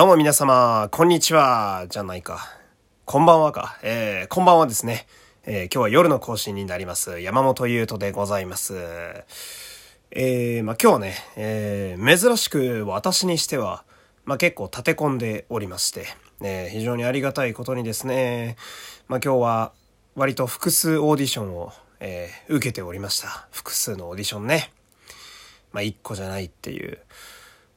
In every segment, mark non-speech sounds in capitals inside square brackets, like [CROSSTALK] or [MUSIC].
どうも皆様、こんにちは、じゃないか。こんばんはか。えー、こんばんはですね。えー、今日は夜の更新になります。山本優斗でございます。えー、まあ、今日はね、えー、珍しく私にしては、まあ、結構立て込んでおりまして、えー、非常にありがたいことにですね、まあ、今日は割と複数オーディションを、えー、受けておりました。複数のオーディションね。まあ、一個じゃないっていう。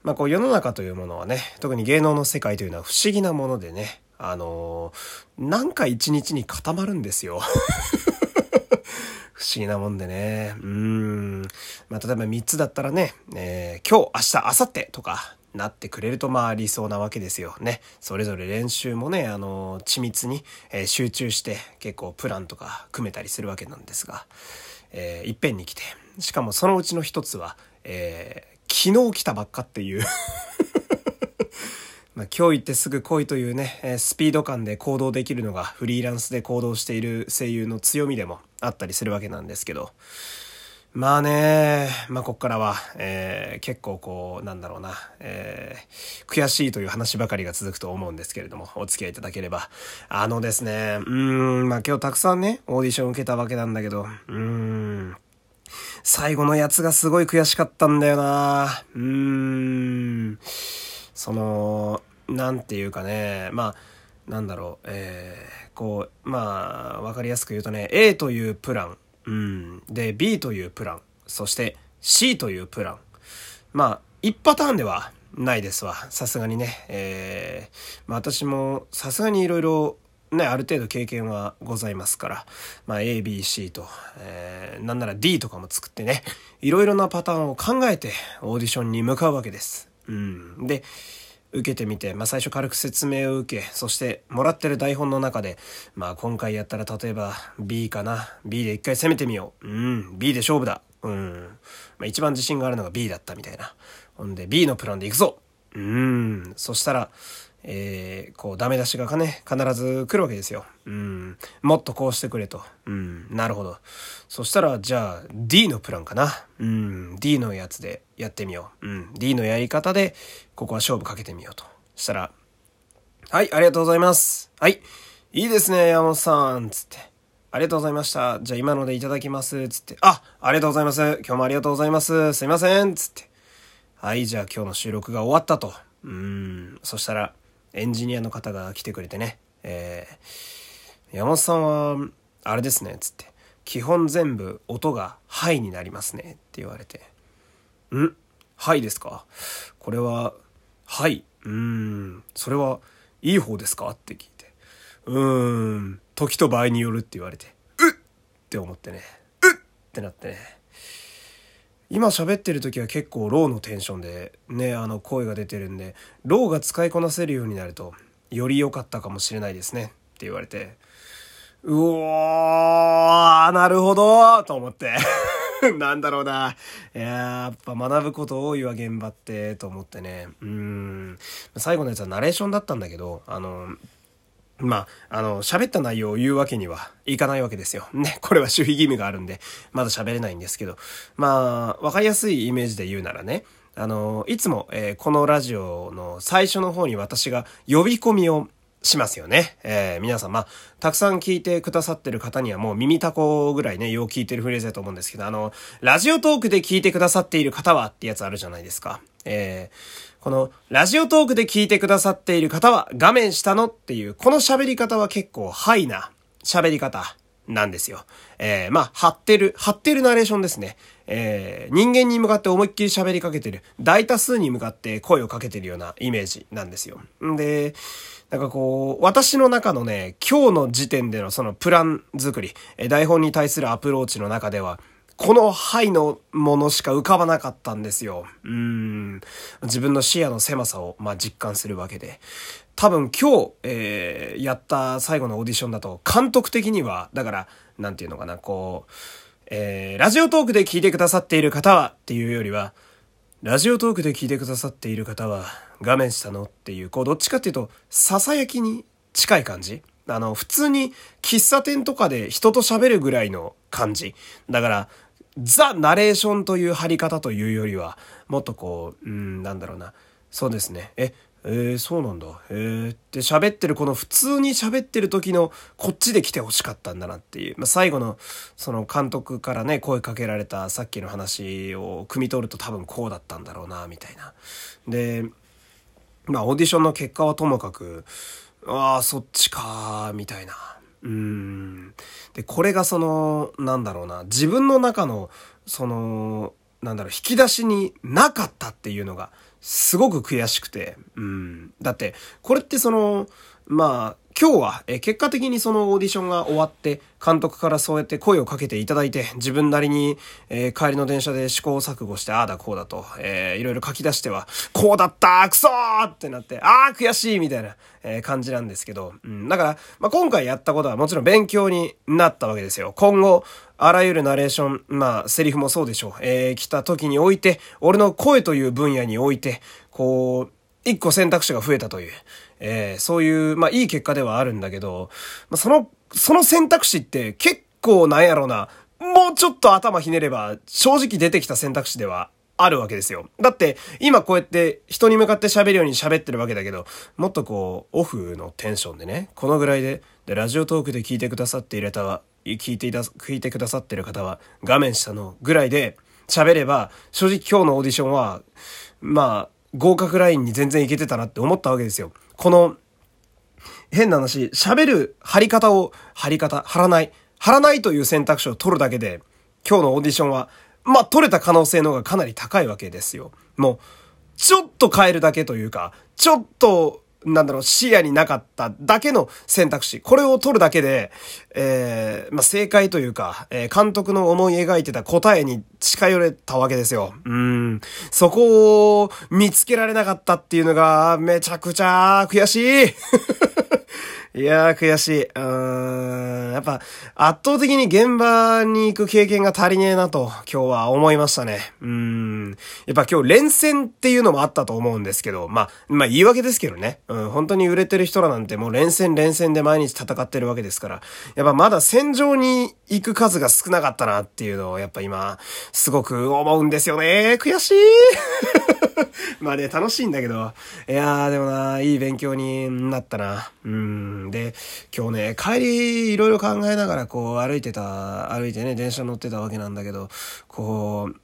まあ、こう世の中というものはね、特に芸能の世界というのは不思議なものでね、あのー、なんか一日に固まるんですよ。[LAUGHS] 不思議なもんでね。うん。まあ、例えば3つだったらね、えー、今日、明日、明後日とか、なってくれるとまあ理想なわけですよね。それぞれ練習もね、あの、緻密に、えー、集中して結構プランとか組めたりするわけなんですが、えー、いっぺんに来て、しかもそのうちの一つは、え昨日来たばっかっていう [LAUGHS] まあ、今日行ってすぐ来いというね、スピード感で行動できるのがフリーランスで行動している声優の強みでもあったりするわけなんですけど、まあね、まあこっからは、えー、結構こう、なんだろうな、えー、悔しいという話ばかりが続くと思うんですけれども、お付き合いいただければ。あのですね、うん、まあ今日たくさんね、オーディション受けたわけなんだけど、うん、最後のやつがすごい悔しかったんだよなうーん。その、なんていうかね、まあ、なんだろう、えー、こう、まあ、わかりやすく言うとね、A というプラン、うん、で、B というプラン、そして C というプラン。まあ、1パターンではないですわ。さすがにね。えー、まあ私もさすがにいろいろね、ある程度経験はございますから、まあ、A、B、C と、えー、なんなら D とかも作ってね、いろいろなパターンを考えてオーディションに向かうわけです。うん。で、受けてみて、まあ、最初軽く説明を受け、そしてもらってる台本の中で、まあ、今回やったら例えば B かな。B で一回攻めてみよう。うん、B で勝負だ。うん。まあ、一番自信があるのが B だったみたいな。ほんで、B のプランで行くぞうん。そしたら、えー、こう、ダメ出しがかね、必ず来るわけですよ。うん。もっとこうしてくれと。うん。なるほど。そしたら、じゃあ、D のプランかな。うん。D のやつでやってみよう。うん。D のやり方で、ここは勝負かけてみようと。したら、はい、ありがとうございます。はい。いいですね、山本さん。つって。ありがとうございました。じゃあ今のでいただきます。つって。あ、ありがとうございます。今日もありがとうございます。すいません。つって。はい、じゃあ今日の収録が終わったと。うん。そしたら、エンジニアの方が来てくれてね、えー、山本さんは、あれですね、つって、基本全部音がハイになりますね、って言われて、ん？ハイですか？これは、はい、うーん、それはいい方ですか？って聞いて、うーん、時と場合によるって言われて、うっ！って思ってね、うっ！ってなってね、今喋ってる時は結構ローのテンションでね、あの声が出てるんで、ローが使いこなせるようになると、より良かったかもしれないですね。って言われて、うおー、なるほどと思って。[LAUGHS] なんだろうな。ややっぱ学ぶこと多いわ、現場って、と思ってね。うん。最後のやつはナレーションだったんだけど、あの、まあ、あの、喋った内容を言うわけにはいかないわけですよ。ね、これは守秘義務があるんで、まだ喋れないんですけど、まあ、わかりやすいイメージで言うならね、あの、いつも、えー、このラジオの最初の方に私が呼び込みをしますよね。えー、皆さん、たくさん聞いてくださってる方にはもう耳たこぐらいね、よう聞いてるフレーズだと思うんですけど、あの、ラジオトークで聞いてくださっている方はってやつあるじゃないですか。えー、この、ラジオトークで聞いてくださっている方は、画面下のっていう、この喋り方は結構ハイな喋り方なんですよ。えー、まあ、張ってる、張ってるナレーションですね。えー、人間に向かって思いっきり喋りかけてる、大多数に向かって声をかけてるようなイメージなんですよ。んで、なんかこう、私の中のね、今日の時点でのそのプラン作り、え台本に対するアプローチの中では、この範囲のものしか浮かばなかったんですよ。うん。自分の視野の狭さを、まあ、実感するわけで。多分今日、えー、やった最後のオーディションだと、監督的には、だから、なんていうのかな、こう、えー、ラジオトークで聞いてくださっている方はっていうよりは、ラジオトークで聞いてくださっている方は、画面下のっていう、こう、どっちかっていうと、囁きに近い感じあの、普通に喫茶店とかで人と喋るぐらいの感じ。だから、ザ・ナレーションという貼り方というよりは、もっとこう、うん、なんだろうな。そうですね。え、えー、そうなんだ。えー、で、喋ってるこの普通に喋ってる時のこっちで来てほしかったんだなっていう。まあ、最後のその監督からね、声かけられたさっきの話を汲み取ると多分こうだったんだろうな、みたいな。で、まあオーディションの結果はともかく、ああ、そっちか、みたいな。うん。で、これがその、なんだろうな、自分の中の、その、なんだろう、引き出しになかったっていうのが、すごく悔しくて、うん。だって、これってその、まあ、今日は、え結果的にそのオーディションが終わって、監督からそうやって声をかけていただいて、自分なりに、えー、帰りの電車で試行錯誤して、ああだこうだと、えー、いろいろ書き出しては、こうだったクソーってなって、ああ悔しいみたいな、えー、感じなんですけど、うん、だから、まあ、今回やったことはもちろん勉強になったわけですよ。今後、あらゆるナレーション、まあ、セリフもそうでしょう。えー、来た時において、俺の声という分野において、こう、一個選択肢が増えたという、えー、そういう、まあいい結果ではあるんだけど、まあその、その選択肢って結構なんやろうな、もうちょっと頭ひねれば正直出てきた選択肢ではあるわけですよ。だって、今こうやって人に向かって喋るように喋ってるわけだけど、もっとこう、オフのテンションでね、このぐらいで、で、ラジオトークで聞いてくださっている方は、聞いていた、聞いてくださってる方は、画面下のぐらいで喋れば、正直今日のオーディションは、まあ、合格ラインに全然いけてたなって思ったわけですよ。この、変な話、喋る貼り方を、貼り方、貼らない。貼らないという選択肢を取るだけで、今日のオーディションは、まあ、取れた可能性の方がかなり高いわけですよ。もう、ちょっと変えるだけというか、ちょっとなんだろう、視野になかっただけの選択肢。これを取るだけで、えー、まあ、正解というか、えー、監督の思い描いてた答えに近寄れたわけですよ。うん。そこを見つけられなかったっていうのが、めちゃくちゃ悔しいいやー、悔しい。うーん。やっぱ、圧倒的に現場に行く経験が足りねえなと、今日は思いましたね。うーん。やっぱ今日連戦っていうのもあったと思うんですけど、まあ、まあ言い訳ですけどね。うん、本当に売れてる人らなんてもう連戦連戦で毎日戦ってるわけですから、やっぱまだ戦場に行く数が少なかったなっていうのを、やっぱ今、すごく思うんですよね。悔しい [LAUGHS] まあね、楽しいんだけど、いやーでもな、いい勉強になったな。うん。で、今日ね、帰りいろいろ考えながらこう歩いてた、歩いてね、電車乗ってたわけなんだけど、こう、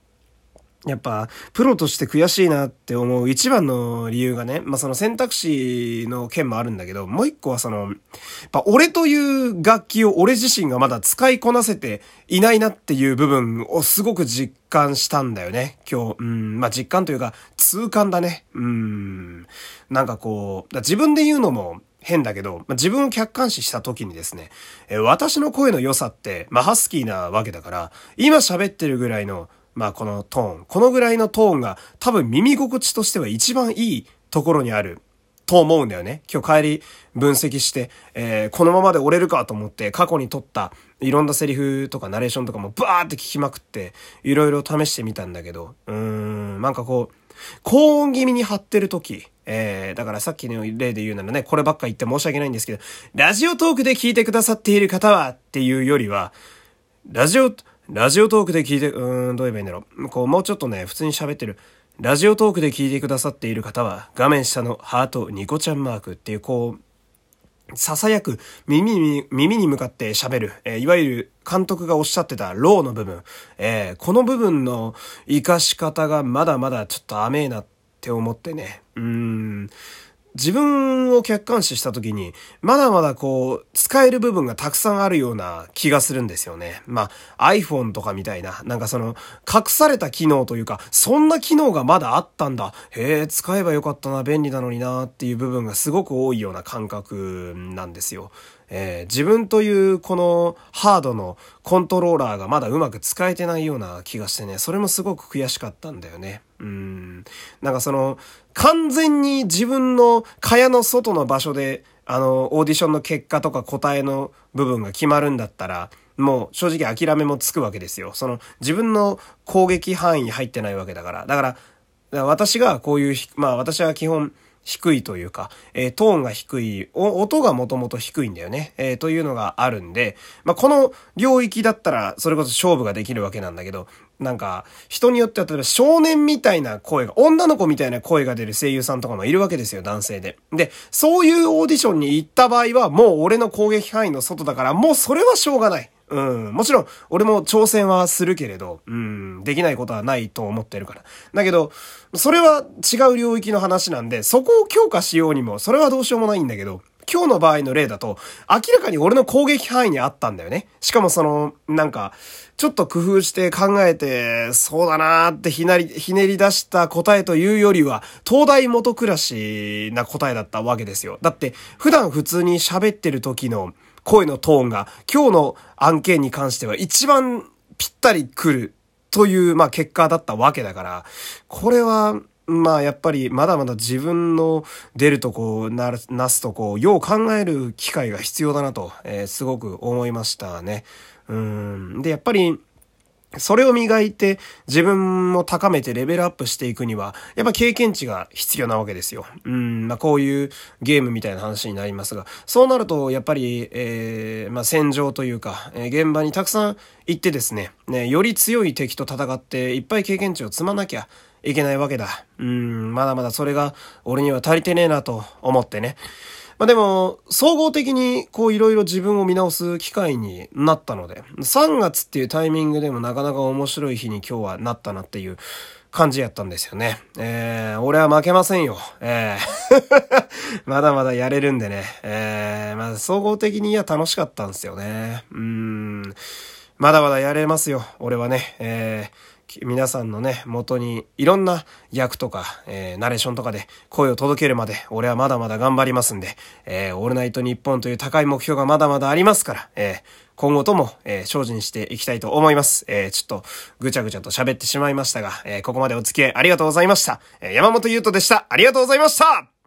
やっぱ、プロとして悔しいなって思う一番の理由がね、まあ、その選択肢の件もあるんだけど、もう一個はその、やっぱ俺という楽器を俺自身がまだ使いこなせていないなっていう部分をすごく実感したんだよね、今日。うん、まあ、実感というか、痛感だね。うん。なんかこう、自分で言うのも、変だけど、まあ、自分を客観視した時にですね、え私の声の良さって、まあ、ハスキーなわけだから、今喋ってるぐらいのまあこのトーン、このぐらいのトーンが多分耳心地としては一番いいところにあると思うんだよね。今日帰り分析して、えー、このままで折れるかと思って過去に撮ったいろんなセリフとかナレーションとかもバーって聞きまくって、いろいろ試してみたんだけど、うーん、なんかこう、高音気味に張ってる時、えー、だからさっきの例で言うならね、こればっか言って申し訳ないんですけど、ラジオトークで聞いてくださっている方はっていうよりは、ラジオ、ラジオトークで聞いて、うーん、どう言えばいいんだろう。こう、もうちょっとね、普通に喋ってる。ラジオトークで聞いてくださっている方は、画面下のハート、ニコちゃんマークっていう、こう、囁く耳に、耳に向かって喋る、えー、いわゆる監督がおっしゃってたローの部分、えー、この部分の活かし方がまだまだちょっと甘えなって思ってね。うん。自分を客観視した時に、まだまだこう、使える部分がたくさんあるような気がするんですよね。まあ、iPhone とかみたいな、なんかその、隠された機能というか、そんな機能がまだあったんだ。へえ、使えばよかったな、便利なのにな、っていう部分がすごく多いような感覚なんですよ。えー、自分というこのハードのコントローラーがまだうまく使えてないような気がしてね、それもすごく悔しかったんだよね。うん。なんかその、完全に自分の蚊帳の外の場所で、あの、オーディションの結果とか答えの部分が決まるんだったら、もう正直諦めもつくわけですよ。その自分の攻撃範囲に入ってないわけだから。だから、から私がこういう、まあ私は基本、低いというか、えー、トーンが低い、音がもともと低いんだよね、えー、というのがあるんで、まあ、この領域だったら、それこそ勝負ができるわけなんだけど、なんか、人によっては、例えば少年みたいな声が、女の子みたいな声が出る声優さんとかもいるわけですよ、男性で。で、そういうオーディションに行った場合は、もう俺の攻撃範囲の外だから、もうそれはしょうがない。うん。もちろん、俺も挑戦はするけれど、うん、できないことはないと思ってるから。だけど、それは違う領域の話なんで、そこを強化しようにも、それはどうしようもないんだけど、今日の場合の例だと、明らかに俺の攻撃範囲にあったんだよね。しかもその、なんか、ちょっと工夫して考えて、そうだなーってひなり、ひねり出した答えというよりは、東大元暮らしな答えだったわけですよ。だって、普段普通に喋ってる時の、声のトーンが今日の案件に関しては一番ぴったり来るという、まあ結果だったわけだから、これは、まあやっぱりまだまだ自分の出るとこな、なすとこ、よう考える機会が必要だなと、えー、すごく思いましたね。うん。で、やっぱり、それを磨いて自分も高めてレベルアップしていくには、やっぱ経験値が必要なわけですよ。うん、まあこういうゲームみたいな話になりますが、そうなるとやっぱり、えー、まあ戦場というか、えー、現場にたくさん行ってですね、ね、より強い敵と戦っていっぱい経験値を積まなきゃいけないわけだ。うん、まだまだそれが俺には足りてねえなと思ってね。まあでも、総合的にこういろいろ自分を見直す機会になったので、3月っていうタイミングでもなかなか面白い日に今日はなったなっていう感じやったんですよね。えー、俺は負けませんよ。えー、[LAUGHS] まだまだやれるんでね。えー、まあ総合的には楽しかったんですよね。うん。まだまだやれますよ。俺はね。えー皆さんのね、元にいろんな役とか、えー、ナレーションとかで声を届けるまで、俺はまだまだ頑張りますんで、えー、オールナイトニッポンという高い目標がまだまだありますから、えー、今後とも、えー、精進していきたいと思います。えー、ちょっとぐちゃぐちゃと喋ってしまいましたが、えー、ここまでお付き合いありがとうございました。えー、山本優斗でした。ありがとうございました